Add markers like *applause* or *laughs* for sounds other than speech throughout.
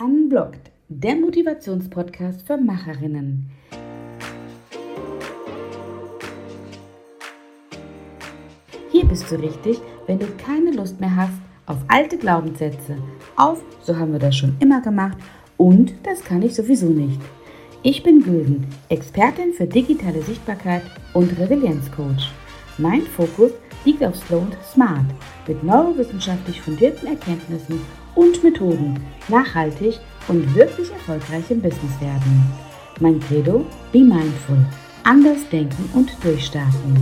Unblocked, der Motivationspodcast für Macherinnen. Hier bist du richtig, wenn du keine Lust mehr hast auf alte Glaubenssätze, auf so haben wir das schon immer gemacht und das kann ich sowieso nicht. Ich bin Gülden, Expertin für digitale Sichtbarkeit und Resilienzcoach. Mein Fokus liegt auf Slow und Smart mit neurowissenschaftlich fundierten Erkenntnissen und Methoden nachhaltig und wirklich erfolgreich im Business werden. Mein Credo, be mindful, anders denken und durchstarten.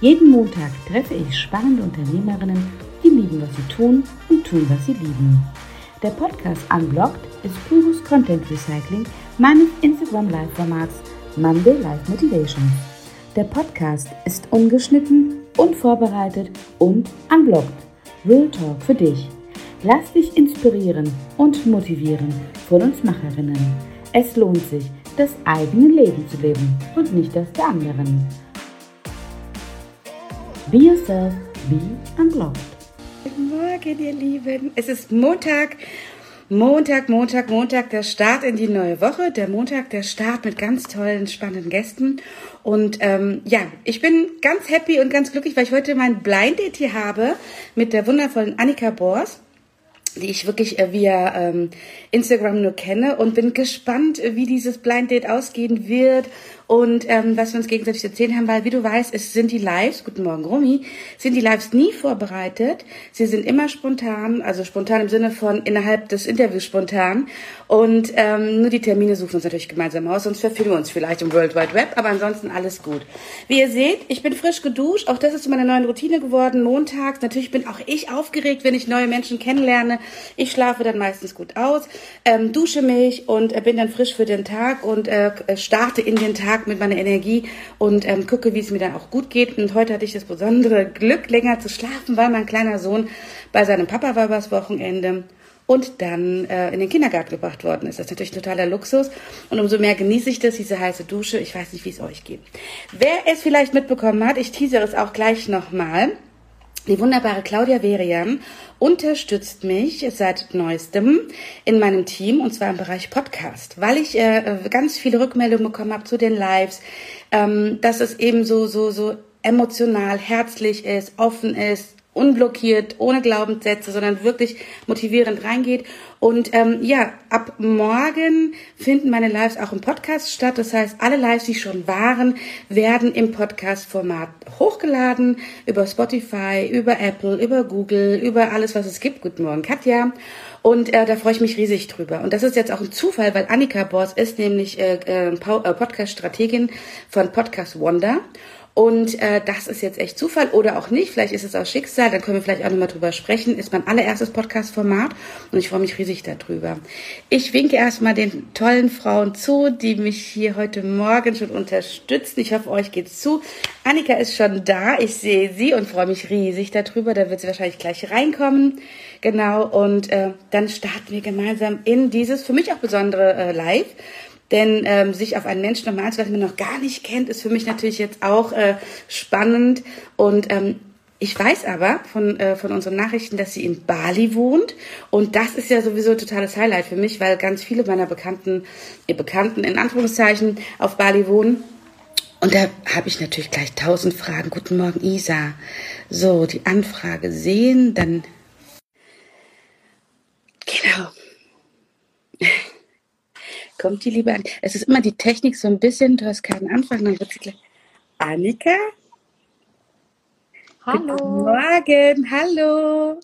Jeden Montag treffe ich spannende Unternehmerinnen, die lieben, was sie tun und tun, was sie lieben. Der Podcast Unblocked ist pures Content Recycling meines Instagram Live-Formats Monday Live Motivation. Der Podcast ist ungeschnitten, unvorbereitet und unblocked. Real Talk für dich. Lass dich inspirieren und motivieren von uns Macherinnen. Es lohnt sich, das eigene Leben zu leben und nicht das der anderen. Be yourself, be unblocked. Guten Morgen, ihr Lieben. Es ist Montag. Montag, Montag, Montag, der Start in die neue Woche. Der Montag, der Start mit ganz tollen, spannenden Gästen. Und ähm, ja, ich bin ganz happy und ganz glücklich, weil ich heute mein Blind Date hier habe mit der wundervollen Annika Bors die ich wirklich äh, via ähm, Instagram nur kenne und bin gespannt, wie dieses Blind Date ausgehen wird und ähm, was wir uns gegenseitig erzählen haben, weil wie du weißt, es sind die Lives, guten Morgen Romy, sind die Lives nie vorbereitet. Sie sind immer spontan, also spontan im Sinne von innerhalb des Interviews spontan und ähm, nur die Termine suchen uns natürlich gemeinsam aus, sonst verfilmen wir uns vielleicht im World Wide Web, aber ansonsten alles gut. Wie ihr seht, ich bin frisch geduscht, auch das ist zu meiner neuen Routine geworden, montags. Natürlich bin auch ich aufgeregt, wenn ich neue Menschen kennenlerne. Ich schlafe dann meistens gut aus, ähm, dusche mich und äh, bin dann frisch für den Tag und äh, starte in den Tag Tag mit meiner Energie und ähm, gucke, wie es mir dann auch gut geht. Und heute hatte ich das besondere Glück, länger zu schlafen, weil mein kleiner Sohn bei seinem Papa war übers Wochenende und dann äh, in den Kindergarten gebracht worden ist. Das ist natürlich totaler Luxus und umso mehr genieße ich das, diese heiße Dusche. Ich weiß nicht, wie es euch geht. Wer es vielleicht mitbekommen hat, ich teasere es auch gleich nochmal. Die wunderbare Claudia Verian unterstützt mich seit neuestem in meinem Team und zwar im Bereich Podcast, weil ich äh, ganz viele Rückmeldungen bekommen habe zu den Lives, ähm, dass es eben so so so emotional, herzlich ist, offen ist, unblockiert, ohne Glaubenssätze, sondern wirklich motivierend reingeht. Und ähm, ja, ab morgen finden meine Lives auch im Podcast statt. Das heißt, alle Lives, die schon waren, werden im Podcast-Format hochgeladen über Spotify, über Apple, über Google, über alles, was es gibt. Guten Morgen, Katja. Und äh, da freue ich mich riesig drüber. Und das ist jetzt auch ein Zufall, weil Annika Bors ist nämlich äh, äh, Podcast-Strategin von Podcast Wonder. Und äh, das ist jetzt echt Zufall oder auch nicht. Vielleicht ist es auch Schicksal. Dann können wir vielleicht auch nochmal drüber sprechen. Ist mein allererstes Podcast-Format und ich freue mich riesig darüber. Ich winke erstmal den tollen Frauen zu, die mich hier heute Morgen schon unterstützen. Ich hoffe, euch geht's zu. Annika ist schon da. Ich sehe sie und freue mich riesig darüber. Da wird sie wahrscheinlich gleich reinkommen. Genau. Und äh, dann starten wir gemeinsam in dieses für mich auch besondere äh, Live. Denn ähm, sich auf einen Menschen nochmal einzulassen, den man noch gar nicht kennt, ist für mich natürlich jetzt auch äh, spannend. Und ähm, ich weiß aber von, äh, von unseren Nachrichten, dass sie in Bali wohnt. Und das ist ja sowieso ein totales Highlight für mich, weil ganz viele meiner Bekannten, ihr Bekannten in Anführungszeichen, auf Bali wohnen. Und da habe ich natürlich gleich tausend Fragen. Guten Morgen, Isa. So, die Anfrage sehen, dann. Genau kommt die Liebe an. Es ist immer die Technik so ein bisschen, du hast keinen Anfang, dann wird sie gleich. Annika? Hallo. Guten Morgen, hallo.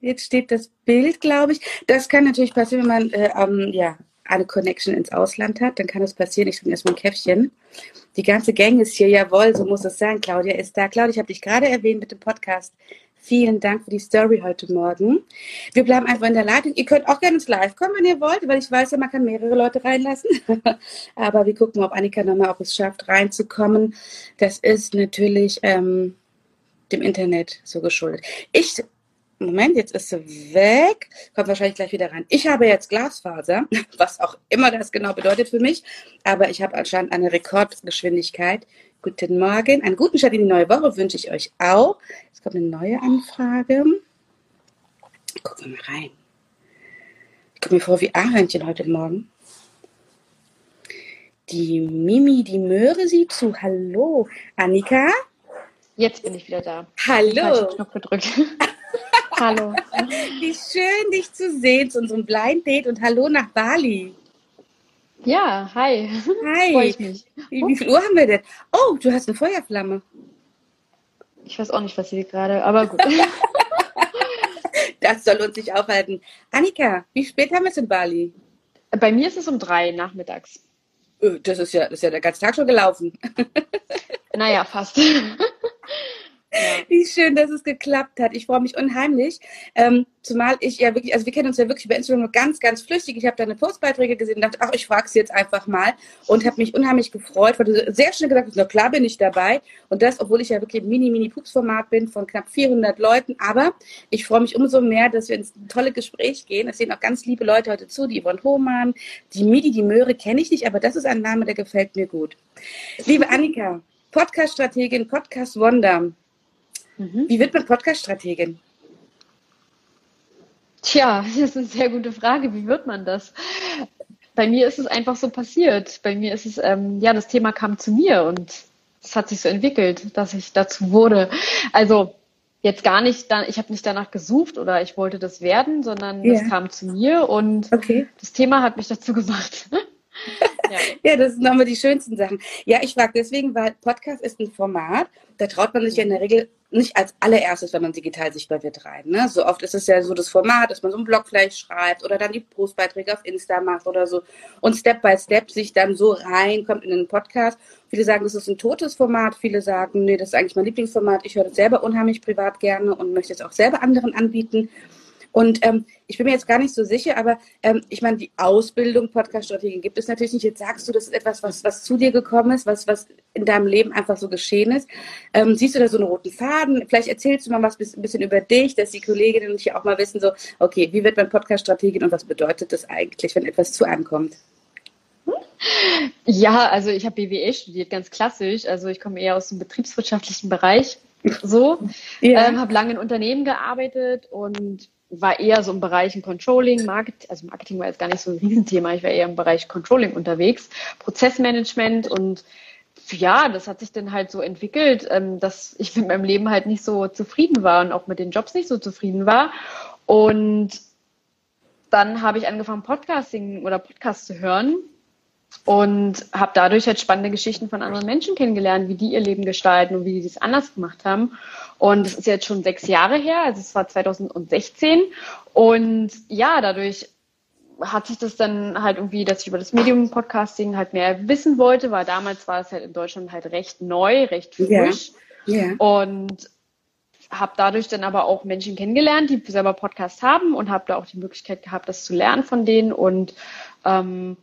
Jetzt steht das Bild, glaube ich. Das kann natürlich passieren, wenn man äh, ähm, ja, eine Connection ins Ausland hat. Dann kann es passieren. Ich trinke erstmal ein Käffchen. Die ganze Gang ist hier, jawohl, so muss es sein. Claudia ist da. Claudia, ich habe dich gerade erwähnt mit dem Podcast. Vielen Dank für die Story heute Morgen. Wir bleiben einfach in der Leitung. Ihr könnt auch gerne ins Live kommen, wenn ihr wollt, weil ich weiß ja, man kann mehrere Leute reinlassen. *laughs* Aber wir gucken, ob Annika nochmal auch es schafft, reinzukommen. Das ist natürlich ähm, dem Internet so geschuldet. Ich Moment, jetzt ist sie weg. Kommt wahrscheinlich gleich wieder rein. Ich habe jetzt Glasfaser, *laughs* was auch immer das genau bedeutet für mich. Aber ich habe anscheinend eine Rekordgeschwindigkeit. Guten Morgen. Einen guten Start in die neue Woche wünsche ich euch auch. Jetzt kommt eine neue Anfrage. Gucken mal rein. Ich komme mir vor wie Ahörnchen heute Morgen. Die Mimi, die Möhre sieht zu. Hallo, Annika. Jetzt bin ich wieder da. Hallo. Ich Knopf gedrückt. *laughs* hallo. Wie schön, dich zu sehen zu unserem Blind Date und hallo nach Bali. Ja, hi. *laughs* Hi. Freue ich mich. Wie, wie viel Uhr haben wir denn? Oh, du hast eine Feuerflamme. Ich weiß auch nicht, was sie gerade, aber gut. *laughs* das soll uns nicht aufhalten. Annika, wie spät haben wir es in Bali? Bei mir ist es um drei nachmittags. Äh, das ist ja, das ist ja der ganze Tag schon gelaufen. *laughs* Naja, fast. *laughs* Wie schön, dass es geklappt hat. Ich freue mich unheimlich. Ähm, zumal ich ja wirklich, also wir kennen uns ja wirklich bei Instagram nur ganz, ganz flüchtig. Ich habe deine Postbeiträge gesehen und dachte, ach, ich frage sie jetzt einfach mal. Und habe mich unheimlich gefreut, weil du sehr schnell gesagt hast, na klar bin ich dabei. Und das, obwohl ich ja wirklich im Mini-Mini-Pups-Format bin von knapp 400 Leuten. Aber ich freue mich umso mehr, dass wir ins tolle Gespräch gehen. Es sehen auch ganz liebe Leute heute zu, die Yvonne Hohmann, die Midi, die Möhre kenne ich nicht, aber das ist ein Name, der gefällt mir gut. Liebe Annika, Podcast-Strategin, Podcast-Wonder. Mhm. Wie wird man Podcast-Strategin? Tja, *laughs* das ist eine sehr gute Frage. Wie wird man das? Bei mir ist es einfach so passiert. Bei mir ist es, ähm, ja, das Thema kam zu mir und es hat sich so entwickelt, dass ich dazu wurde. Also jetzt gar nicht, ich habe nicht danach gesucht oder ich wollte das werden, sondern es yeah. kam zu mir und okay. das Thema hat mich dazu gemacht. *laughs* ja. ja, das sind nochmal die schönsten Sachen. Ja, ich frage deswegen, weil Podcast ist ein Format, da traut man sich ja in der Regel nicht als allererstes, wenn man digital sichtbar wird, rein. Ne? So oft ist es ja so das Format, dass man so einen Blog vielleicht schreibt oder dann die Postbeiträge auf Insta macht oder so und Step by Step sich dann so reinkommt in den Podcast. Viele sagen, das ist ein totes Format, viele sagen, nee, das ist eigentlich mein Lieblingsformat, ich höre das selber unheimlich privat gerne und möchte es auch selber anderen anbieten. Und ähm, ich bin mir jetzt gar nicht so sicher, aber ähm, ich meine, die Ausbildung Podcast-Strategien gibt es natürlich nicht. Jetzt sagst du, das ist etwas, was, was zu dir gekommen ist, was, was in deinem Leben einfach so geschehen ist. Ähm, siehst du da so einen roten Faden? Vielleicht erzählst du mal was ein bisschen über dich, dass die Kolleginnen hier auch mal wissen, so, okay, wie wird man Podcast-Strategin und was bedeutet das eigentlich, wenn etwas zu einem kommt? Ja, also ich habe BWL studiert, ganz klassisch. Also ich komme eher aus dem betriebswirtschaftlichen Bereich. So, ja. ähm, habe lange in Unternehmen gearbeitet und war eher so im Bereich Controlling, Marketing, also Marketing war jetzt gar nicht so ein Riesenthema, ich war eher im Bereich Controlling unterwegs, Prozessmanagement und ja, das hat sich dann halt so entwickelt, ähm, dass ich mit meinem Leben halt nicht so zufrieden war und auch mit den Jobs nicht so zufrieden war. Und dann habe ich angefangen, Podcasting oder Podcast zu hören und habe dadurch halt spannende Geschichten von anderen Menschen kennengelernt, wie die ihr Leben gestalten und wie die das anders gemacht haben. Und das ist jetzt schon sechs Jahre her, also es war 2016. Und ja, dadurch hat sich das dann halt irgendwie, dass ich über das Medium Podcasting halt mehr wissen wollte, weil damals war es halt in Deutschland halt recht neu, recht frisch. Ja. Yeah. Und habe dadurch dann aber auch Menschen kennengelernt, die selber Podcasts haben und habe da auch die Möglichkeit gehabt, das zu lernen von denen und ähm,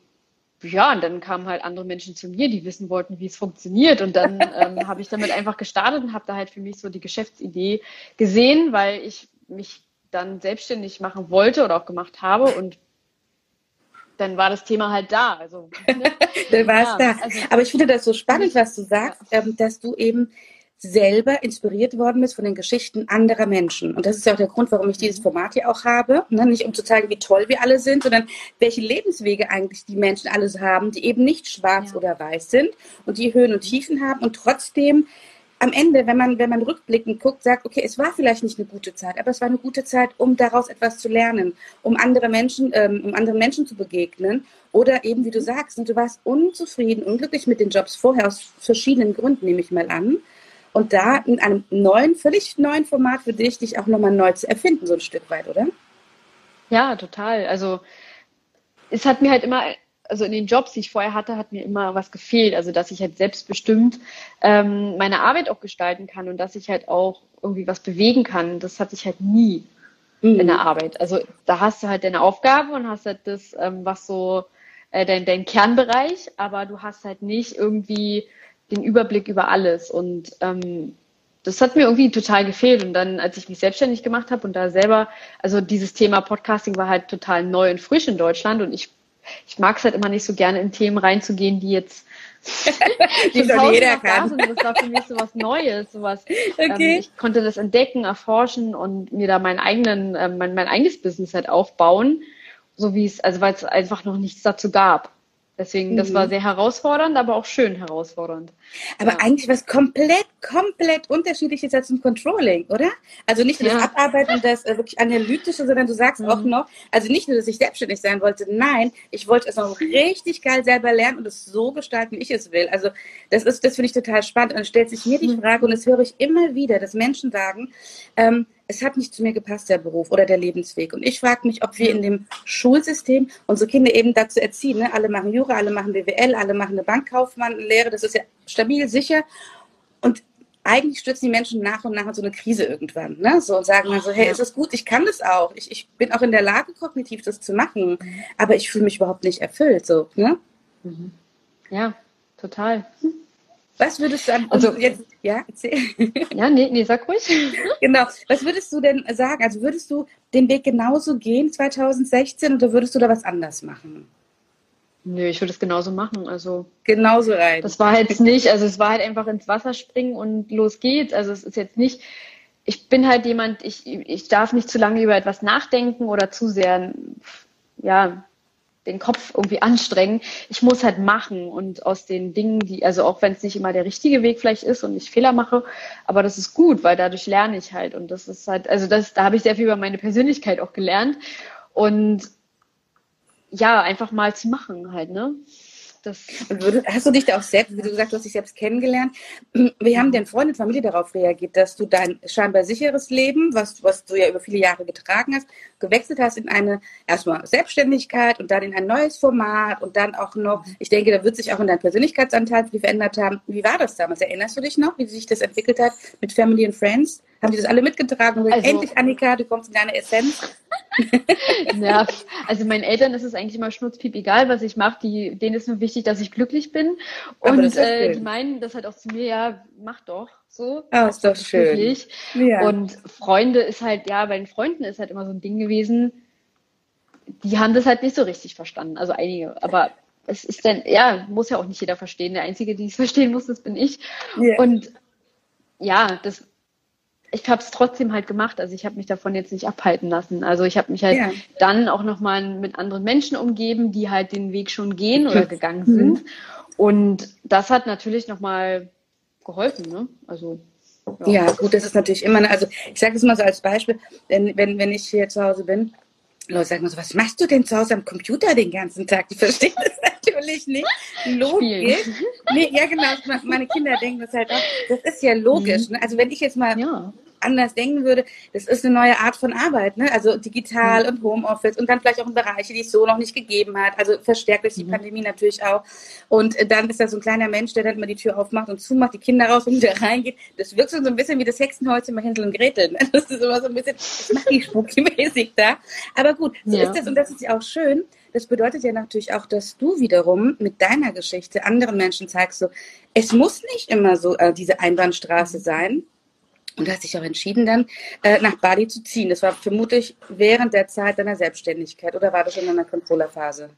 ja, und dann kamen halt andere Menschen zu mir, die wissen wollten, wie es funktioniert. Und dann *laughs* ähm, habe ich damit einfach gestartet und habe da halt für mich so die Geschäftsidee gesehen, weil ich mich dann selbstständig machen wollte oder auch gemacht habe. Und dann war das Thema halt da. Also, *laughs* ne? dann war es ja, da. Also, Aber ich finde das so spannend, was du sagst, ja. ähm, dass du eben selber inspiriert worden bist von den Geschichten anderer Menschen. Und das ist ja auch der Grund, warum ich dieses Format hier auch habe. Ne? Nicht um zu zeigen, wie toll wir alle sind, sondern welche Lebenswege eigentlich die Menschen alles haben, die eben nicht schwarz ja. oder weiß sind und die Höhen und Tiefen haben und trotzdem am Ende, wenn man, wenn man rückblickend guckt, sagt, okay, es war vielleicht nicht eine gute Zeit, aber es war eine gute Zeit, um daraus etwas zu lernen, um andere Menschen, ähm, um anderen Menschen zu begegnen. Oder eben, wie du sagst, und du warst unzufrieden, unglücklich mit den Jobs vorher aus verschiedenen Gründen, nehme ich mal an und da in einem neuen, völlig neuen Format für dich, dich auch nochmal neu zu erfinden, so ein Stück weit, oder? Ja, total. Also es hat mir halt immer, also in den Jobs, die ich vorher hatte, hat mir immer was gefehlt. Also dass ich halt selbstbestimmt ähm, meine Arbeit auch gestalten kann und dass ich halt auch irgendwie was bewegen kann. Das hatte ich halt nie mhm. in der Arbeit. Also da hast du halt deine Aufgabe und hast halt das, ähm, was so äh, dein, dein Kernbereich, aber du hast halt nicht irgendwie den Überblick über alles. Und ähm, das hat mir irgendwie total gefehlt. Und dann, als ich mich selbstständig gemacht habe und da selber, also dieses Thema Podcasting war halt total neu und frisch in Deutschland und ich, ich mag es halt immer nicht so gerne in Themen reinzugehen, die jetzt *laughs* die schon jeder kann. Sind, das war für mich so was Neues, sowas. *laughs* Ähm, okay. Ähm, ich konnte das entdecken, erforschen und mir da meinen eigenen, äh, mein, mein eigenes Business halt aufbauen, so wie es, also weil es einfach noch nichts dazu gab. Deswegen, mhm. das war mhm. sehr herausfordernd, aber auch schön herausfordernd. Aber ja. eigentlich was komplett, komplett unterschiedliches als im Controlling, oder? Also nicht nur das ja. Abarbeiten, das äh, wirklich analytische, sondern du sagst mhm. auch noch, also nicht nur, dass ich selbstständig sein wollte, nein, ich wollte es noch *laughs* richtig geil selber lernen und es so gestalten, wie ich es will. Also das ist, das finde ich total spannend. Und stellt sich mir die mhm. Frage, und das höre ich immer wieder, dass Menschen sagen, ähm, es hat nicht zu mir gepasst, der Beruf oder der Lebensweg. Und ich frage mich, ob wir in dem Schulsystem unsere Kinder eben dazu erziehen. Ne? Alle machen Jura, alle machen BWL, alle machen eine Bankkaufmannlehre. Das ist ja stabil, sicher. Und eigentlich stürzen die Menschen nach und nach in so eine Krise irgendwann. Ne? So und sagen dann so, hey, ist es gut, ich kann das auch. Ich, ich bin auch in der Lage, kognitiv das zu machen. Aber ich fühle mich überhaupt nicht erfüllt. So, ne? Mhm. Ja, total. Was würdest du an, also jetzt, ja, erzähl. Ja, nee, nee, sag ruhig. *laughs* genau. Was würdest du denn sagen? Also würdest du den Weg genauso gehen 2016 oder würdest du da was anders machen? Nö, ich würde es genauso machen. Also genauso rein. Das war jetzt nicht, also es war halt einfach ins Wasser springen und los geht's. Also es ist jetzt nicht, ich bin halt jemand, ich, ich darf nicht zu lange über etwas nachdenken oder zu sehr, ja, den Kopf irgendwie anstrengen. Ich muss halt machen und aus den Dingen, die, also auch wenn es nicht immer der richtige Weg vielleicht ist und ich Fehler mache, aber das ist gut, weil dadurch lerne ich halt und das ist halt, also das, da habe ich sehr viel über meine Persönlichkeit auch gelernt und ja, einfach mal zu machen halt, ne? Das und hast du dich da auch selbst, wie du gesagt hast, du hast dich selbst kennengelernt. Wie haben denn Freunde und Familie darauf reagiert, dass du dein scheinbar sicheres Leben, was, was du ja über viele Jahre getragen hast, gewechselt hast in eine erstmal Selbstständigkeit und dann in ein neues Format und dann auch noch, ich denke, da wird sich auch in deinem Persönlichkeitsanteil viel verändert haben. Wie war das damals? Erinnerst du dich noch, wie sich das entwickelt hat mit Family and Friends? Haben die das alle mitgetragen? Also, endlich, Annika, du kommst in deine Essenz. *laughs* ja, also meinen Eltern ist es eigentlich immer schnutzpiep egal, was ich mache. denen ist nur wichtig, dass ich glücklich bin. Und äh, die meinen das halt auch zu mir, ja, mach doch so. Ah, ist doch schön. Ja. Und Freunde ist halt, ja, bei den Freunden ist halt immer so ein Ding gewesen, die haben das halt nicht so richtig verstanden. Also einige, aber es ist dann, ja, muss ja auch nicht jeder verstehen. Der Einzige, die es *laughs* verstehen muss, das bin ich. Ja. Und ja, das ich habe es trotzdem halt gemacht. Also ich habe mich davon jetzt nicht abhalten lassen. Also ich habe mich halt ja. dann auch nochmal mit anderen Menschen umgeben, die halt den Weg schon gehen oder gegangen mhm. sind. Und das hat natürlich nochmal geholfen. Ne? Also ja. ja. gut, das ist natürlich immer, also ich sage es mal so als Beispiel, wenn, wenn, wenn ich hier zu Hause bin, Leute sagen so, was machst du denn zu Hause am Computer den ganzen Tag? Die verstehen das *laughs* natürlich nicht. Logisch. Nee, ja, genau. Meine Kinder denken das halt auch. Das ist ja logisch. Mhm. Ne? Also wenn ich jetzt mal ja anders denken würde, das ist eine neue Art von Arbeit, ne? also digital mhm. und Homeoffice und dann vielleicht auch in Bereiche, die es so noch nicht gegeben hat, also verstärkt durch die mhm. Pandemie natürlich auch. Und äh, dann ist da so ein kleiner Mensch, der dann immer die Tür aufmacht und zumacht, die Kinder raus und wieder *laughs* reingeht. Das wirkt so ein bisschen wie das Hexenholz immer Hänsel und Gretel. Ne? Das ist immer so ein bisschen, spooky-mäßig da. Aber gut, so ja. ist das und das ist ja auch schön. Das bedeutet ja natürlich auch, dass du wiederum mit deiner Geschichte anderen Menschen zeigst, so, es muss nicht immer so äh, diese Einbahnstraße sein, und hast dich auch entschieden, dann äh, nach Bali zu ziehen. Das war vermutlich während der Zeit deiner Selbstständigkeit oder war das in einer Controllerphase?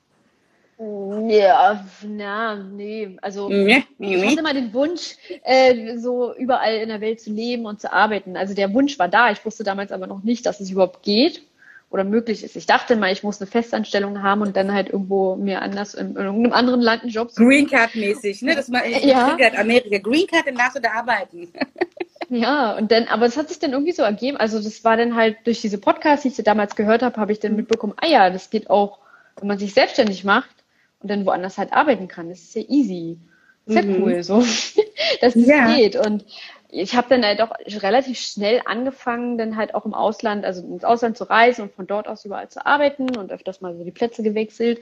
Ja, na, nee. Also ich hatte immer den Wunsch, äh, so überall in der Welt zu leben und zu arbeiten. Also der Wunsch war da. Ich wusste damals aber noch nicht, dass es überhaupt geht oder möglich ist. Ich dachte mal, ich muss eine Festanstellung haben und dann halt irgendwo mir anders in, in irgendeinem anderen Land einen Job suchen. Green Card mäßig, ne? Das mal ja. Amerika. Green Card, dann darfst du da arbeiten. *laughs* Ja, und dann, aber es hat sich dann irgendwie so ergeben. Also das war dann halt durch diese Podcasts, die ich damals gehört habe, habe ich dann mitbekommen, ah ja, das geht auch, wenn man sich selbstständig macht und dann woanders halt arbeiten kann. Das ist ja easy. Das ist ja mhm. cool, so, *laughs* dass das ja. geht. Und ich habe dann halt auch relativ schnell angefangen, dann halt auch im Ausland, also ins Ausland zu reisen und von dort aus überall zu arbeiten und öfters mal so die Plätze gewechselt.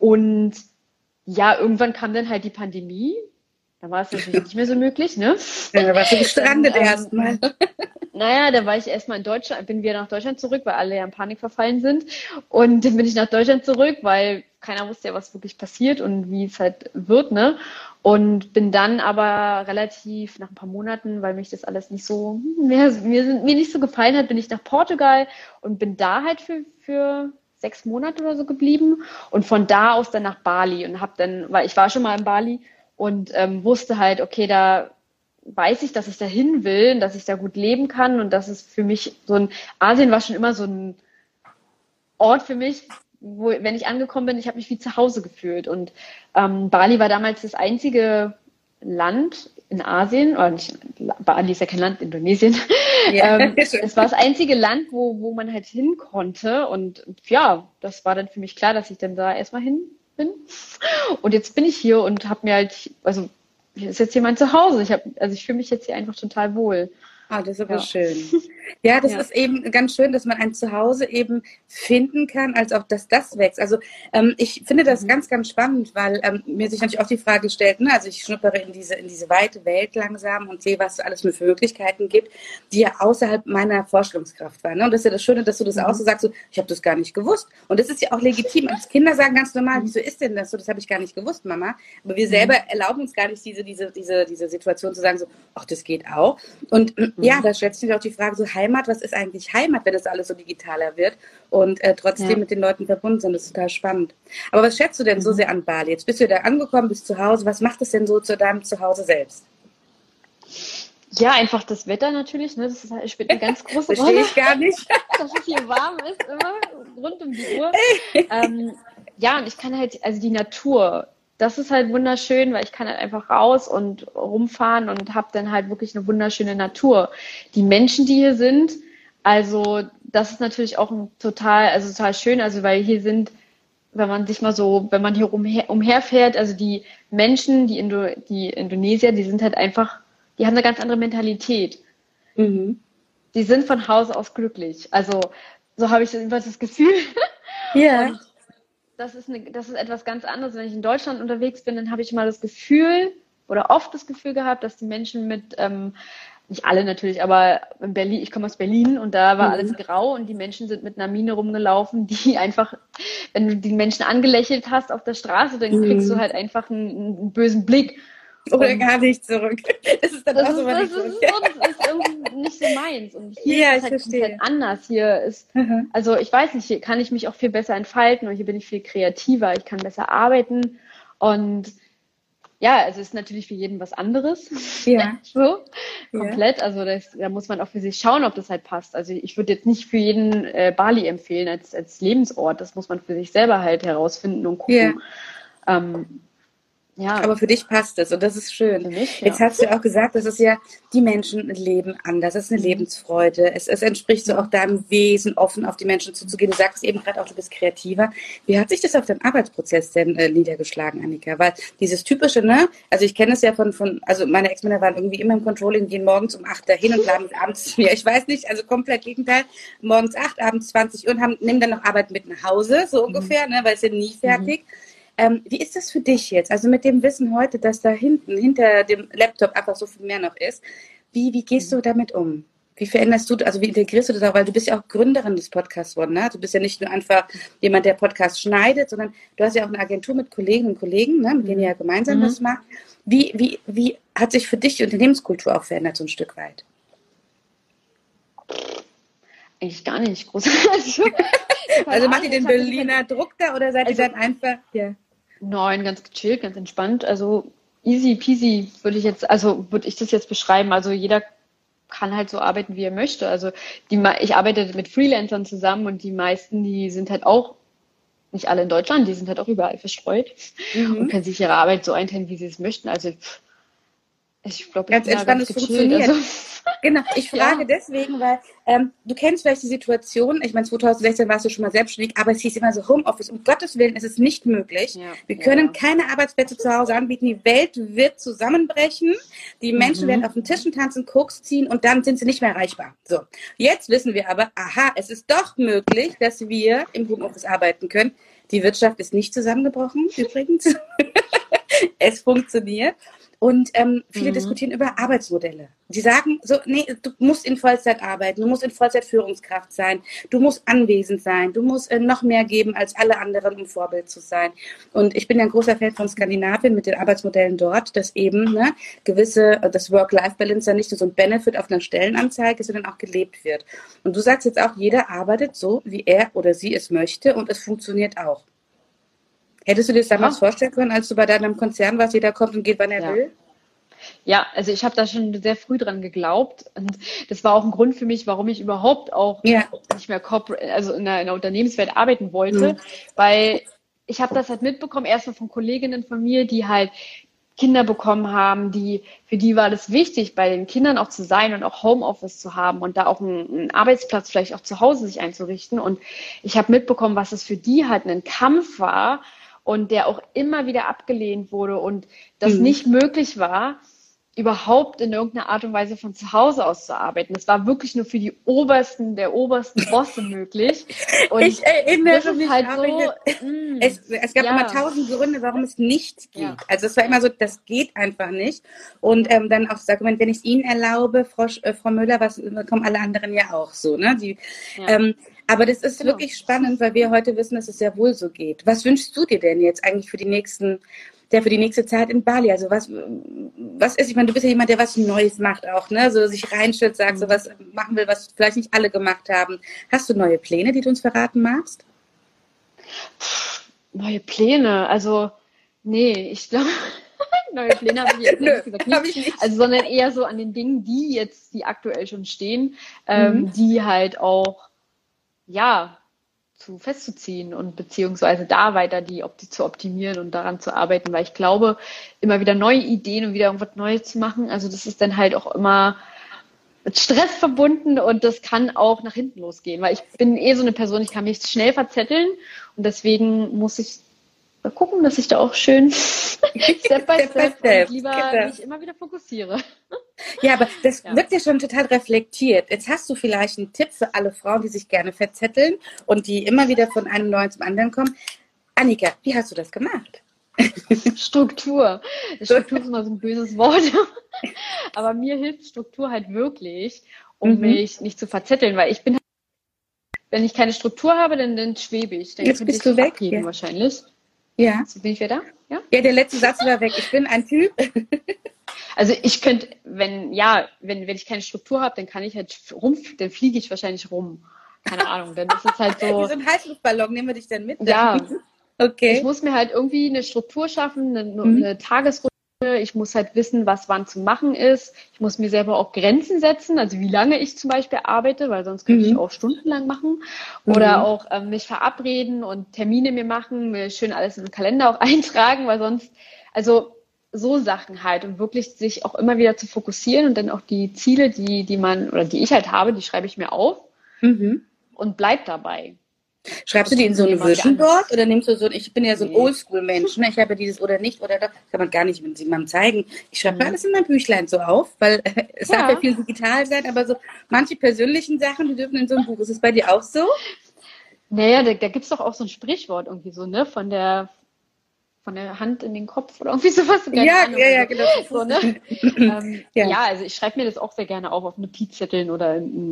Und ja, irgendwann kam dann halt die Pandemie da war es natürlich nicht mehr so möglich, ne? Ja, da warst du *laughs* gestrandet ähm, erstmal. *laughs* Naja, da war ich erstmal in Deutschland, bin wieder nach Deutschland zurück, weil alle ja in Panik verfallen sind. Und dann bin ich nach Deutschland zurück, weil keiner wusste ja, was wirklich passiert und wie es halt wird, ne? Und bin dann aber relativ nach ein paar Monaten, weil mich das alles nicht so, mir, mir, mir nicht so gefallen hat, bin ich nach Portugal und bin da halt für, für sechs Monate oder so geblieben und von da aus dann nach Bali und habe dann, weil ich war schon mal in Bali und ähm, wusste halt, okay, da weiß ich, dass ich dahin will, dass ich da gut leben kann und das ist für mich so ein Asien war schon immer so ein Ort für mich, wo wenn ich angekommen bin, ich habe mich wie zu Hause gefühlt und ähm, Bali war damals das einzige Land in Asien, oder nicht, Bali ist ja kein Land, Indonesien. *laughs* Ja, ähm, es war das einzige Land, wo, wo man halt hin konnte. Und ja, das war dann für mich klar, dass ich dann da erstmal hin bin. Und jetzt bin ich hier und habe mir halt, also hier ist jetzt hier mein Zuhause. Ich habe, also ich fühle mich jetzt hier einfach total wohl. Ah, das ist aber ja. schön. *laughs* Ja, das ja. ist eben ganz schön, dass man ein Zuhause eben finden kann, als auch, dass das wächst. Also ähm, ich finde das mhm. ganz, ganz spannend, weil ähm, mir sich natürlich auch die Frage stellt, ne, also ich schnuppere in diese, in diese weite Welt langsam und sehe, was es alles für Möglichkeiten gibt, die ja außerhalb meiner Vorstellungskraft waren. Ne? Und das ist ja das Schöne, dass du das mhm. auch so sagst, so, ich habe das gar nicht gewusst. Und das ist ja auch legitim. Als Kinder sagen ganz normal, wieso ist denn das so? Das habe ich gar nicht gewusst, Mama. Aber wir mhm. selber erlauben uns gar nicht diese, diese, diese, diese Situation zu sagen, so, ach, das geht auch. Und ja, mhm. da stellt sich auch die Frage, so Heimat, was ist eigentlich Heimat, wenn das alles so digitaler wird und äh, trotzdem ja. mit den Leuten verbunden sind? Das ist total spannend. Aber was schätzt du denn so mhm. sehr an Bali? Jetzt bist du da angekommen, bist zu Hause. Was macht es denn so zu deinem Zuhause selbst? Ja, einfach das Wetter natürlich. Ne? Das ist, spielt eine ganz große Rolle. Verstehe ich gar nicht. *laughs* Dass es hier warm ist, immer rund um die Uhr. *laughs* ähm, ja, und ich kann halt, also die Natur, das ist halt wunderschön, weil ich kann halt einfach raus und rumfahren und habe dann halt wirklich eine wunderschöne Natur. Die Menschen, die hier sind, also das ist natürlich auch ein total, also total schön, also weil hier sind, wenn man sich mal so, wenn man hier umher, umherfährt, also die Menschen, die, Indo, die Indonesier, die sind halt einfach, die haben eine ganz andere Mentalität. Mhm. Die sind von Hause aus glücklich. Also so habe ich immer das Gefühl. Ja. *laughs* Und das ist, eine, das ist etwas ganz anderes. Wenn ich in Deutschland unterwegs bin, dann habe ich mal das Gefühl oder oft das Gefühl gehabt, dass die Menschen mit, ähm, nicht alle natürlich, aber in Berlin, ich komme aus Berlin und da war mhm. alles grau und die Menschen sind mit einer Mine rumgelaufen, die *laughs* einfach, wenn du die Menschen angelächelt hast auf der Straße, dann kriegst mhm. du halt einfach einen, einen bösen Blick. Oder gar nicht zurück. *laughs* Das ist dann das auch so, das, ist, so, das ist irgendwie nicht so meins. Und hier ja, ist es halt komplett anders. Hier ist, mhm. also ich weiß nicht, hier kann ich mich auch viel besser entfalten und hier bin ich viel kreativer. Ich kann besser arbeiten und ja, also es ist natürlich für jeden was anderes. Ja. *laughs* so, komplett. Also das, da muss man auch für sich schauen, ob das halt passt. Also ich würde jetzt nicht für jeden äh, Bali empfehlen als, als Lebensort. Das muss man für sich selber halt herausfinden und gucken. Ja. Ähm, ja. Aber für dich passt es und das ist schön. Mich, ja. Jetzt hast du auch gesagt, das ist ja, die Menschen leben anders. Das ist eine mhm. Lebensfreude. Es, es entspricht so auch deinem Wesen, offen auf die Menschen zuzugehen. Du sagst eben gerade auch, du bist kreativer. Wie hat sich das auf deinen Arbeitsprozess denn äh, niedergeschlagen, Annika? Weil dieses typische, ne? Also ich kenne es ja von, von, also meine Ex-Männer waren irgendwie immer im Controlling, gehen morgens um acht dahin und bleiben abends, *laughs* ja, ich weiß nicht, also komplett Gegenteil. Morgens acht, abends 20 Uhr und haben, nehmen dann noch Arbeit mit nach Hause, so mhm. ungefähr, mhm. ne? Weil sie nie fertig. Mhm. Ähm, wie ist das für dich jetzt? Also mit dem Wissen heute, dass da hinten, hinter dem Laptop einfach so viel mehr noch ist. Wie, wie gehst du damit um? Wie veränderst du, also wie integrierst du das auch? Weil du bist ja auch Gründerin des Podcasts worden, ne? Du bist ja nicht nur einfach jemand, der Podcast schneidet, sondern du hast ja auch eine Agentur mit Kolleginnen und Kollegen, ne? mit denen ihr ja gemeinsam mhm. das macht. Wie, wie, wie hat sich für dich die Unternehmenskultur auch verändert, so ein Stück weit? Eigentlich gar nicht groß. *laughs* also macht ihr den Berliner Druck da oder seid also, ihr dann einfach, ja. Nein, ganz gechillt, ganz entspannt. Also easy peasy würde ich jetzt, also würde ich das jetzt beschreiben. Also jeder kann halt so arbeiten, wie er möchte. Also die, ich arbeite mit Freelancern zusammen und die meisten, die sind halt auch nicht alle in Deutschland, die sind halt auch überall verstreut mhm. und können sich ihre Arbeit so einteilen, wie sie es möchten. Also ich glaube, ganz entspannt ganz funktioniert. Also, *laughs* genau, ich frage ja. deswegen, weil ähm, du kennst vielleicht die Situation, ich meine 2016 warst du schon mal selbstständig, aber es hieß immer so Homeoffice, um Gottes Willen ist es nicht möglich. Ja. Wir können ja. keine Arbeitsplätze zu Hause anbieten, die Welt wird zusammenbrechen, die Menschen mhm. werden auf den Tischen tanzen, Koks ziehen und dann sind sie nicht mehr erreichbar. So, jetzt wissen wir aber, aha, es ist doch möglich, dass wir im Homeoffice arbeiten können. Die Wirtschaft ist nicht zusammengebrochen, übrigens. *laughs* *laughs* es funktioniert. Und ähm, viele mhm. diskutieren über Arbeitsmodelle. Die sagen so, nee, du musst in Vollzeit arbeiten, du musst in Vollzeit Führungskraft sein, du musst anwesend sein, du musst äh, noch mehr geben als alle anderen, um Vorbild zu sein. Und ich bin ja ein großer Fan von Skandinavien mit den Arbeitsmodellen dort, dass eben ne, gewisse, äh, das Work-Life-Balance ja nicht nur so ein Benefit auf einer Stellenanzeige, sondern auch gelebt wird. Und du sagst jetzt auch, jeder arbeitet so, wie er oder sie es möchte und es funktioniert auch. Hättest du dir das damals ja. vorstellen können, als du bei deinem Konzern warst, jeder kommt und geht, wann er ja. will? Ja, also ich habe da schon sehr früh dran geglaubt und das war auch ein Grund für mich, warum ich überhaupt auch ja. nicht mehr Corporate, also in der, in der Unternehmenswelt arbeiten wollte, mhm. weil ich habe das halt mitbekommen, erstmal von Kolleginnen von mir, die halt Kinder bekommen haben, die, für die war das wichtig, bei den Kindern auch zu sein und auch Homeoffice zu haben und da auch einen, einen Arbeitsplatz vielleicht auch zu Hause sich einzurichten. Und ich habe mitbekommen, was es für die halt ein Kampf war und der auch immer wieder abgelehnt wurde und das mhm. nicht möglich war überhaupt in irgendeiner Art und Weise von zu Hause aus zu arbeiten. Das war wirklich nur für die obersten, der obersten Bosse möglich. *laughs* Und ich erinnere mich halt so, *laughs* mm, es, es, gab ja. immer tausend Gründe, warum es nicht geht. Ja. Also es war immer so, das geht einfach nicht. Und ähm, dann auch das Argument, wenn ich es Ihnen erlaube, Frau, äh, Frau Müller, was kommen alle anderen ja auch so. Ne? Die, ja. ähm, aber das ist genau. wirklich spannend, weil wir heute wissen, dass es sehr wohl so geht. Was wünschst du dir denn jetzt eigentlich für die nächsten der für die nächste Zeit in Bali? Also was, was ist, ich meine, du bist ja jemand, der was Neues macht auch, ne? So sich reinschützt, sagt, so mhm. was machen will, was vielleicht nicht alle gemacht haben. Hast du neue Pläne, die du uns verraten magst? Neue Pläne, also nee, ich glaube, *laughs* neue Pläne habe ich jetzt Nö, gesagt *laughs* nicht. nicht. Also, sondern eher so an den Dingen, die jetzt, die aktuell schon stehen, ähm, mhm. die halt auch, ja, zu festzuziehen und beziehungsweise da weiter die Opti zu optimieren und daran zu arbeiten, weil ich glaube, immer wieder neue Ideen und wieder irgendwas Neues zu machen, also das ist dann halt auch immer mit Stress verbunden und das kann auch nach hinten losgehen, weil ich bin eh so eine Person, ich kann mich schnell verzetteln und deswegen muss ich gucken, dass ich da auch schön *laughs* Step by Step, step lieber genau. mich immer wieder fokussiere. *laughs* Ja, aber das ja. wird ja schon total reflektiert. Jetzt hast du vielleicht einen Tipp für alle Frauen, die sich gerne verzetteln und die immer wieder von einem neuen zum anderen kommen. Annika, wie hast du das gemacht? *laughs* Struktur. Struktur ist immer so ein böses Wort. Aber mir hilft Struktur halt wirklich, um mhm. mich nicht zu verzetteln, weil ich bin halt, wenn ich keine Struktur habe, dann, dann schwebe ich. Dann Jetzt bist du weg. Ja. Wahrscheinlich. Ja. So bin ich wieder? Ja? ja, der letzte Satz war weg. Ich bin ein Typ. *laughs* Also ich könnte, wenn, ja, wenn, wenn ich keine Struktur habe, dann kann ich halt rum, dann fliege ich wahrscheinlich rum. Keine Ahnung, dann ist es halt so. *laughs* Wie so ein Heißluftballon, nehmen wir dich dann mit? Ja. *laughs* Okay. Ich muss mir halt irgendwie eine Struktur schaffen, eine, mhm. eine Tagesroutine. Ich muss halt wissen, was wann zu machen ist. Ich muss mir selber auch Grenzen setzen, also wie lange ich zum Beispiel arbeite, weil sonst könnte mhm. ich auch stundenlang machen. Oder mhm. auch ähm, mich verabreden und Termine mir machen, mir schön alles in den Kalender auch *laughs* eintragen, weil sonst, also so Sachen halt und wirklich sich auch immer wieder zu fokussieren und dann auch die Ziele, die, die man oder die ich halt habe, die schreibe ich mir auf mhm. und bleib dabei. Schreibst du die in so ein Vision Board oder nimmst du so, ich bin ja so ein nee. Oldschool-Mensch, ne? ich habe ja dieses oder nicht oder das, kann man gar nicht mit jemandem zeigen. Ich schreibe mhm. alles in mein Büchlein so auf, weil äh, *laughs* es ja. darf ja viel digital sein, aber so manche persönlichen Sachen, die dürfen in so einem Buch. Ist es bei dir auch so? Naja, da, da gibt es doch auch so ein Sprichwort irgendwie so, ne, von der von der Hand in den Kopf oder irgendwie sowas. Ja, Ahnung, ja, ja, genau. So, ne? *laughs* ähm, ja. ja. also ich schreibe mir das auch sehr gerne auf auf Notizzetteln oder in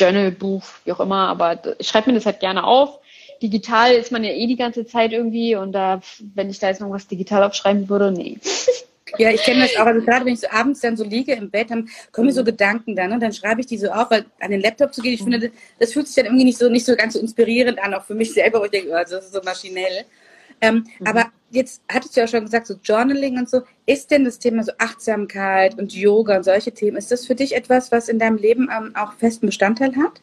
mein Journalbuch, wie auch immer, aber ich schreibe mir das halt gerne auf. Digital ist man ja eh die ganze Zeit irgendwie und da, wenn ich da jetzt noch was digital aufschreiben würde, nee. *laughs* Ja, ich kenne das auch. Also gerade wenn ich so abends dann so liege im Bett, dann kommen mir so Gedanken dann und dann schreibe ich die so auf, weil an den Laptop zu gehen, ich finde, das, das, fühlt sich dann irgendwie nicht so nicht so ganz so inspirierend an, auch für mich selber, wo ich denke, oh, das ist so maschinell. Ähm, mhm. Aber jetzt hattest du ja schon gesagt, so Journaling und so. Ist denn das Thema so Achtsamkeit und Yoga und solche Themen, ist das für dich etwas, was in deinem Leben ähm, auch festen Bestandteil hat?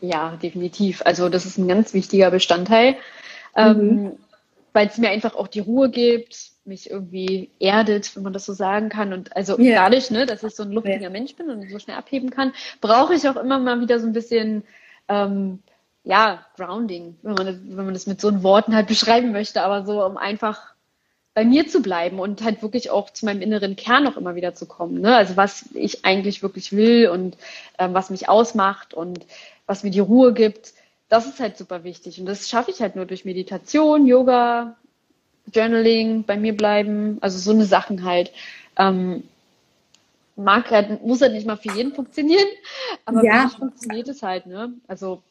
Ja, definitiv. Also das ist ein ganz wichtiger Bestandteil, ähm, mhm. ähm, weil es mir einfach auch die Ruhe gibt, mich irgendwie erdet, wenn man das so sagen kann. Und also ja. dadurch, ne, dass ich so ein luftiger ja. Mensch bin und so schnell abheben kann, brauche ich auch immer mal wieder so ein bisschen ähm, ja, Grounding, wenn man, das, wenn man das mit so einen Worten halt *laughs* beschreiben möchte, aber so, um einfach bei mir zu bleiben und halt wirklich auch zu meinem inneren Kern noch immer wieder zu kommen. Ne? Also was ich eigentlich wirklich will und ähm, was mich ausmacht und was mir die Ruhe gibt, das ist halt super wichtig. Und das schaffe ich halt nur durch Meditation, Yoga, Journaling, bei mir bleiben, also so eine Sachen halt. Ähm, mag halt, muss halt nicht mal für jeden funktionieren, aber ja. für mich funktioniert es halt, ne? Also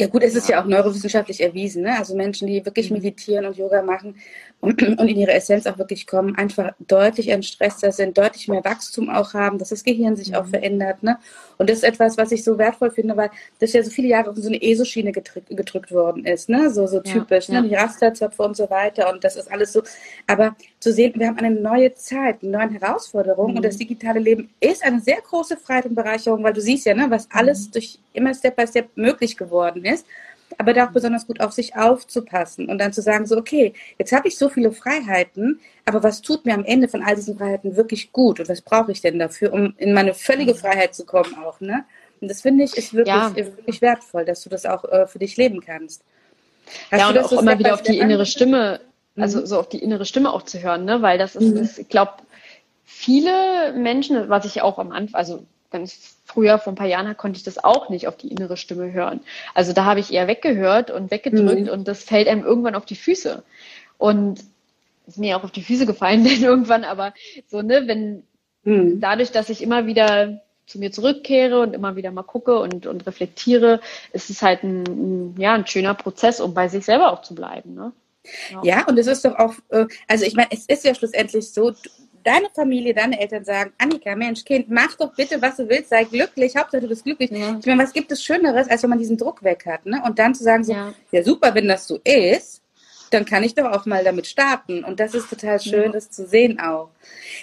Ja gut, es ist ja auch neurowissenschaftlich erwiesen. Ne? Also Menschen, die wirklich mhm. meditieren und Yoga machen *clears throat* und, und in ihre Essenz auch wirklich kommen, einfach deutlich entstresster sind, deutlich mehr Wachstum auch haben, dass das Gehirn sich auch mhm. verändert. Ne? Und das ist etwas, was ich so wertvoll finde, weil das ja so viele Jahre auf so eine ESO-Schiene gedrückt, gedrückt worden ist. Ne? So, so typisch, ja, ne? die Rasterzöpfe und so weiter. Und das ist alles so. Aber zu sehen, wir haben eine neue Zeit, eine neue Herausforderung. Mhm. Und das digitale Leben ist eine sehr große Freiheit und Bereicherung, weil du siehst ja, ne, was alles mhm. durch immer Step by Step möglich geworden ist. Aber da auch besonders gut auf sich aufzupassen und dann zu sagen, so, okay, jetzt habe ich so viele Freiheiten, aber was tut mir am Ende von all diesen Freiheiten wirklich gut und was brauche ich denn dafür, um in meine völlige Freiheit zu kommen auch, ne? Und das finde ich ist wirklich, ja. wirklich wertvoll, dass du das auch äh, für dich leben kannst. Hast ja, und auch immer wieder auf die innere Stimme, also mhm. so auf die innere Stimme auch zu hören, ne? Weil das ist, mhm. ist ich glaube, viele Menschen, was ich auch am Anfang, also ganz früher, vor ein paar Jahren, konnte ich das auch nicht auf die innere Stimme hören. Also da habe ich eher weggehört und weggedrückt mhm. und das fällt einem irgendwann auf die Füße. Und ist mir auch auf die Füße gefallen, *laughs* denn irgendwann, aber so, ne, wenn mhm. dadurch, dass ich immer wieder zu mir zurückkehre und immer wieder mal gucke und, und reflektiere, ist es halt ein, ein, ja, ein schöner Prozess, um bei sich selber auch zu bleiben. Ne? Ja. ja, und es ist doch auch, äh, also ich meine, es ist ja schlussendlich so, deine Familie, deine Eltern sagen, Annika, Mensch, Kind, mach doch bitte, was du willst, sei glücklich, Hauptsache du bist glücklich. Ja. Ich meine, was gibt es Schöneres, als wenn man diesen Druck weg hat, ne? Und dann zu sagen so, ja, ja super, wenn das so ist, dann kann ich doch auch mal damit starten. Und das ist total schön, ja. das zu sehen auch.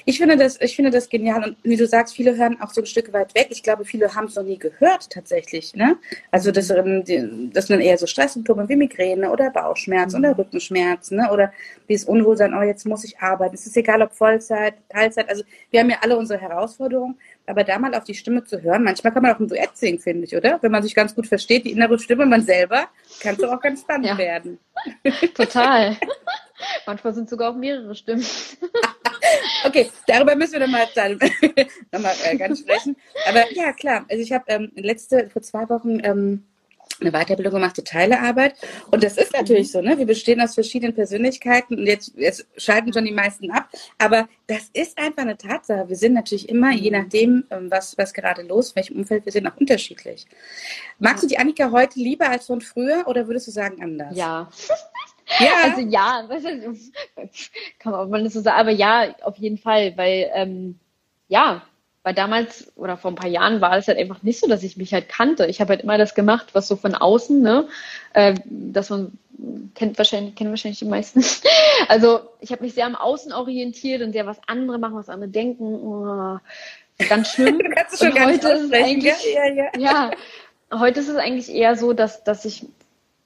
Ich finde das, ich finde das genial. Und wie du sagst, viele hören auch so ein Stück weit weg. Ich glaube, viele haben es noch nie gehört tatsächlich. Ne? Also das, ähm, das sind dann eher so Stresssymptome wie Migräne oder Bauchschmerzen mhm. oder Rückenschmerzen ne? oder dieses Unwohlsein, oh, jetzt muss ich arbeiten. Es ist egal, ob Vollzeit, Teilzeit. Also wir haben ja alle unsere Herausforderungen. Aber da mal auf die Stimme zu hören, manchmal kann man auch ein Duett singen, finde ich, oder? Wenn man sich ganz gut versteht, die innere Stimme, man selber, kann es auch ganz spannend ja. werden. *laughs* Total. *laughs* Manchmal sind sogar auch mehrere Stimmen. *laughs* okay, darüber müssen wir dann mal, dann, dann mal äh, ganz sprechen. Aber ja, klar. Also ich habe ähm, letzte, vor zwei Wochen ähm, eine Weiterbildung gemacht zur Teilearbeit. Und das ist natürlich so, ne? Wir bestehen aus verschiedenen Persönlichkeiten und jetzt, jetzt schalten schon die meisten ab. Aber das ist einfach eine Tatsache. Wir sind natürlich immer, je nachdem, ähm, was, was gerade los, welchem Umfeld wir sind, auch unterschiedlich. Magst du die Annika heute lieber als von früher oder würdest du sagen anders? Ja. *laughs* Ja. Also ja, *laughs* kann man, man das so sagen, aber ja, auf jeden Fall, weil ähm, ja, weil damals oder vor ein paar Jahren war es halt einfach nicht so, dass ich mich halt kannte. Ich habe halt immer das gemacht, was so von außen, ne, äh, dass man kennt wahrscheinlich, kennen wahrscheinlich die meisten. *laughs* Also ich habe mich sehr am Außen orientiert und sehr was andere machen, was andere denken. Oh, ganz schlimm. *laughs* du kannst es schon und heute ist es eigentlich, ja, ja, ja. heute ist es eigentlich eher so, dass, dass ich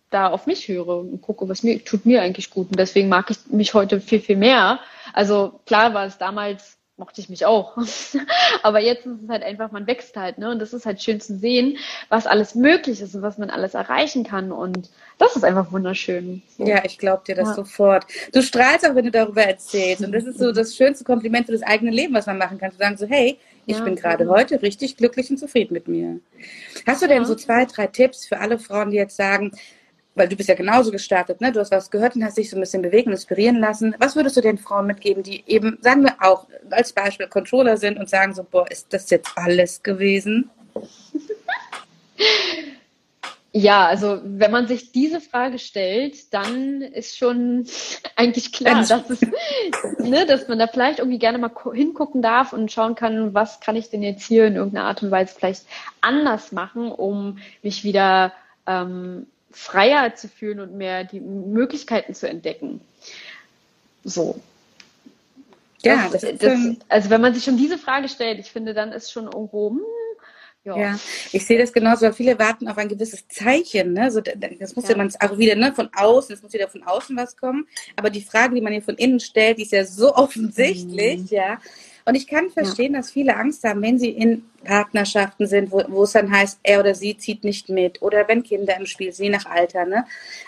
da auf mich höre und gucke, was mir tut mir eigentlich gut. Und deswegen mag ich mich heute viel, viel mehr. Also klar war es damals mochte ich mich auch. *laughs* Aber jetzt ist es halt einfach, man wächst halt, ne? Und das ist halt schön zu sehen, was alles möglich ist und was man alles erreichen kann. Und das ist einfach wunderschön. Ja, ich glaube dir das ja. sofort. Du strahlst auch, wenn du darüber erzählst. Und das ist so das schönste Kompliment für das eigene Leben, was man machen kann. Zu sagen so, hey, ich ja, bin gerade heute richtig glücklich und zufrieden mit mir. Hast du denn so zwei, drei Tipps für alle Frauen, die jetzt sagen, weil du bist ja genauso gestartet, ne? Du hast was gehört und hast dich so ein bisschen bewegen inspirieren lassen. Was würdest du den Frauen mitgeben, die eben, sagen wir auch als Beispiel Controller sind und sagen so, boah, ist das jetzt alles gewesen? *laughs* Ja, also wenn man sich diese Frage stellt, dann ist schon *laughs* eigentlich klar, dass, es, *laughs* ne, dass man da vielleicht irgendwie gerne mal hingucken darf und schauen kann, was kann ich denn jetzt hier in irgendeiner Art und Weise vielleicht anders machen, um mich wieder ähm, freier zu fühlen und mehr die Möglichkeiten zu entdecken. So. Ja, das, das, das, also wenn man sich schon diese Frage stellt, ich finde, dann ist schon irgendwo, hm, ja. ja. ich sehe das genauso, weil viele warten auf ein gewisses Zeichen. Ne? So, das muss ja, ja man auch wieder ne, von außen, es muss wieder von außen was kommen. Aber die Frage, die man hier von innen stellt, die ist ja so *laughs* offensichtlich, mhm. ja. Und ich kann verstehen, ja. dass viele Angst haben, wenn sie in Partnerschaften sind, wo, wo es dann heißt, er oder sie zieht nicht mit oder wenn Kinder im Spiel sind, je nach Alter. Ne?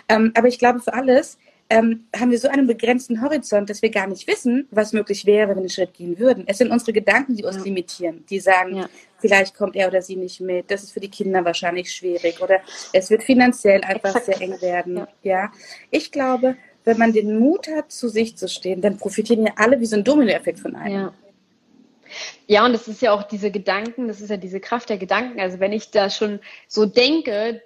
Ähm, aber ich glaube, für alles ähm, haben wir so einen begrenzten Horizont, dass wir gar nicht wissen, was möglich wäre, wenn wir einen Schritt gehen würden. Es sind unsere Gedanken, die uns ja. limitieren, die sagen, ja. vielleicht kommt er oder sie nicht mit, das ist für die Kinder wahrscheinlich schwierig oder es wird finanziell einfach Exakt. sehr eng werden. Ja. ja. Ich glaube, wenn man den Mut hat, zu sich zu stehen, dann profitieren ja alle wie so ein Dominoeffekt von einem. Ja. Ja, und das ist ja auch diese Gedanken, das ist ja diese Kraft der Gedanken. Also wenn ich da schon so denke,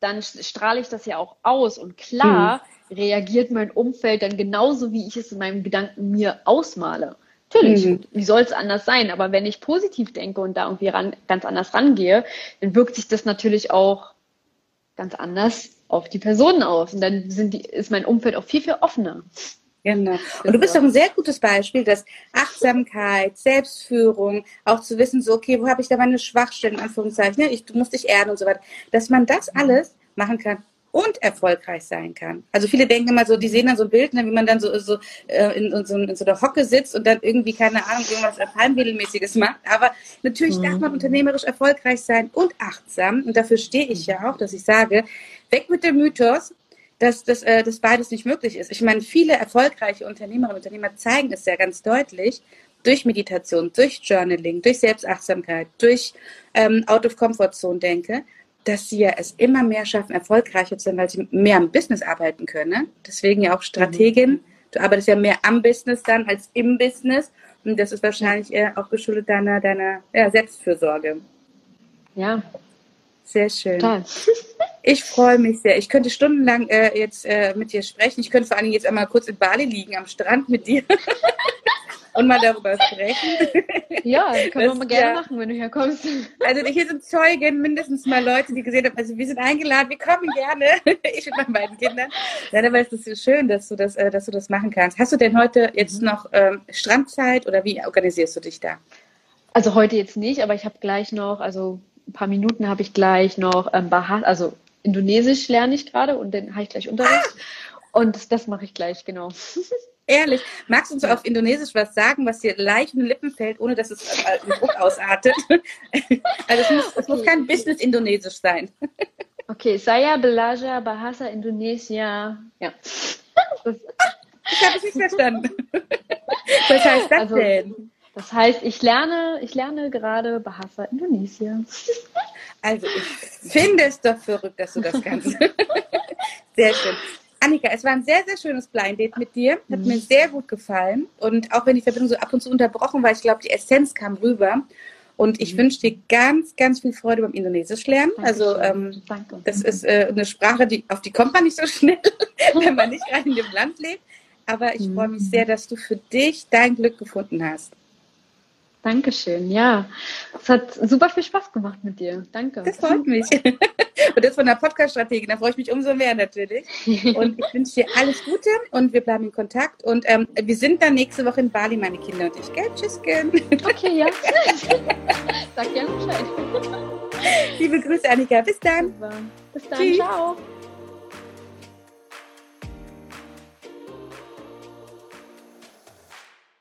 dann strahle ich das ja auch aus. Und klar mhm. reagiert mein Umfeld dann genauso, wie ich es in meinem Gedanken mir ausmale. Natürlich, mhm. wie soll es anders sein? Aber wenn ich positiv denke und da irgendwie ran, ganz anders rangehe, dann wirkt sich das natürlich auch ganz anders auf die Personen aus. Und dann sind die, ist mein Umfeld auch viel, viel offener. Genau. Und du bist doch ein sehr gutes Beispiel, dass Achtsamkeit, Selbstführung, auch zu wissen, so, okay, wo habe ich da meine Schwachstellen, in Anführungszeichen, ne? ich, du musst dich erden und so weiter, dass man das alles machen kann und erfolgreich sein kann. Also viele denken immer so, die sehen dann so ein Bild, ne, wie man dann so, so, äh, in, in, so, in so einer Hocke sitzt und dann irgendwie, keine Ahnung, irgendwas Palmwedelmäßiges macht. Aber natürlich mhm. darf man unternehmerisch erfolgreich sein und achtsam. Und dafür stehe ich ja auch, dass ich sage, weg mit dem Mythos, dass das äh, dass beides nicht möglich ist. Ich meine, viele erfolgreiche Unternehmerinnen und Unternehmer zeigen es ja ganz deutlich durch Meditation, durch Journaling, durch Selbstachtsamkeit, durch ähm, Out of Comfort Zone denke, dass sie ja es immer mehr schaffen, erfolgreicher zu sein, weil sie mehr am Business arbeiten können. Ne? Deswegen ja auch Strategin. Mhm. Du arbeitest ja mehr am Business dann als im Business. Und das ist wahrscheinlich äh, auch geschuldet deiner, deiner ja, Selbstfürsorge. Ja. Sehr schön. Total. Ich freue mich sehr. Ich könnte stundenlang äh, jetzt äh, mit dir sprechen. Ich könnte vor allem jetzt einmal kurz in Bali liegen, am Strand mit dir. *laughs* und mal darüber sprechen. Ja, können wir mal gerne ja, machen, wenn du herkommst. Also hier sind Zeugen, mindestens mal Leute, die gesehen haben, also wir sind eingeladen, wir kommen gerne. *laughs* Ich mit meinen beiden Kindern. Ja, aber es ist so schön, dass du das, äh, dass du das machen kannst. Hast du denn heute jetzt noch ähm, Strandzeit oder wie organisierst du dich da? Also heute jetzt nicht, aber ich habe gleich noch, also ein paar Minuten habe ich gleich noch ähm, Bahas, also Indonesisch lerne ich gerade und dann habe ich gleich Unterricht. Ah. Und das, mache ich gleich, genau. *laughs* Ehrlich, magst du uns auf Indonesisch was sagen, was dir leicht in den Lippen fällt, ohne dass es äh, einen Druck ausartet? *laughs* also es muss, okay. es muss kein Business-Indonesisch sein. *laughs* Okay, saya belajar bahasa Indonesia. Ja. Das, das habe ich nicht verstanden. Was heißt das also, denn? Das heißt, ich lerne, ich lerne gerade Bahasa Indonesia. *laughs* Also ich finde es doch verrückt, dass du das kannst. *laughs* Sehr schön. Annika, es war ein sehr, sehr schönes Blind Date mit dir. Hat mhm. mir sehr gut gefallen. Und auch wenn die Verbindung so ab und zu unterbrochen war, ich glaube, die Essenz kam rüber. Und ich mhm. wünsche dir ganz, ganz viel Freude beim Indonesisch lernen. Also ähm, das ist äh, eine Sprache, die, auf die kommt man nicht so schnell, *laughs* wenn man nicht gerade in dem Land lebt. Aber ich mhm. freue mich sehr, dass du für dich dein Glück gefunden hast. Dankeschön, ja. Es hat super viel Spaß gemacht mit dir. Danke. Das freut mich. *laughs* Und das von der Podcast-Strategie, da freue ich mich umso mehr natürlich. Und ich wünsche dir alles Gute und wir bleiben in Kontakt. Und ähm, wir sind dann nächste Woche in Bali, meine Kinder und ich. Gell? Tschüss, gell? Okay, ja. *laughs* Sag gerne Bescheid. Liebe Grüße, Annika. Bis dann. Bis dann. Tschüss. Ciao.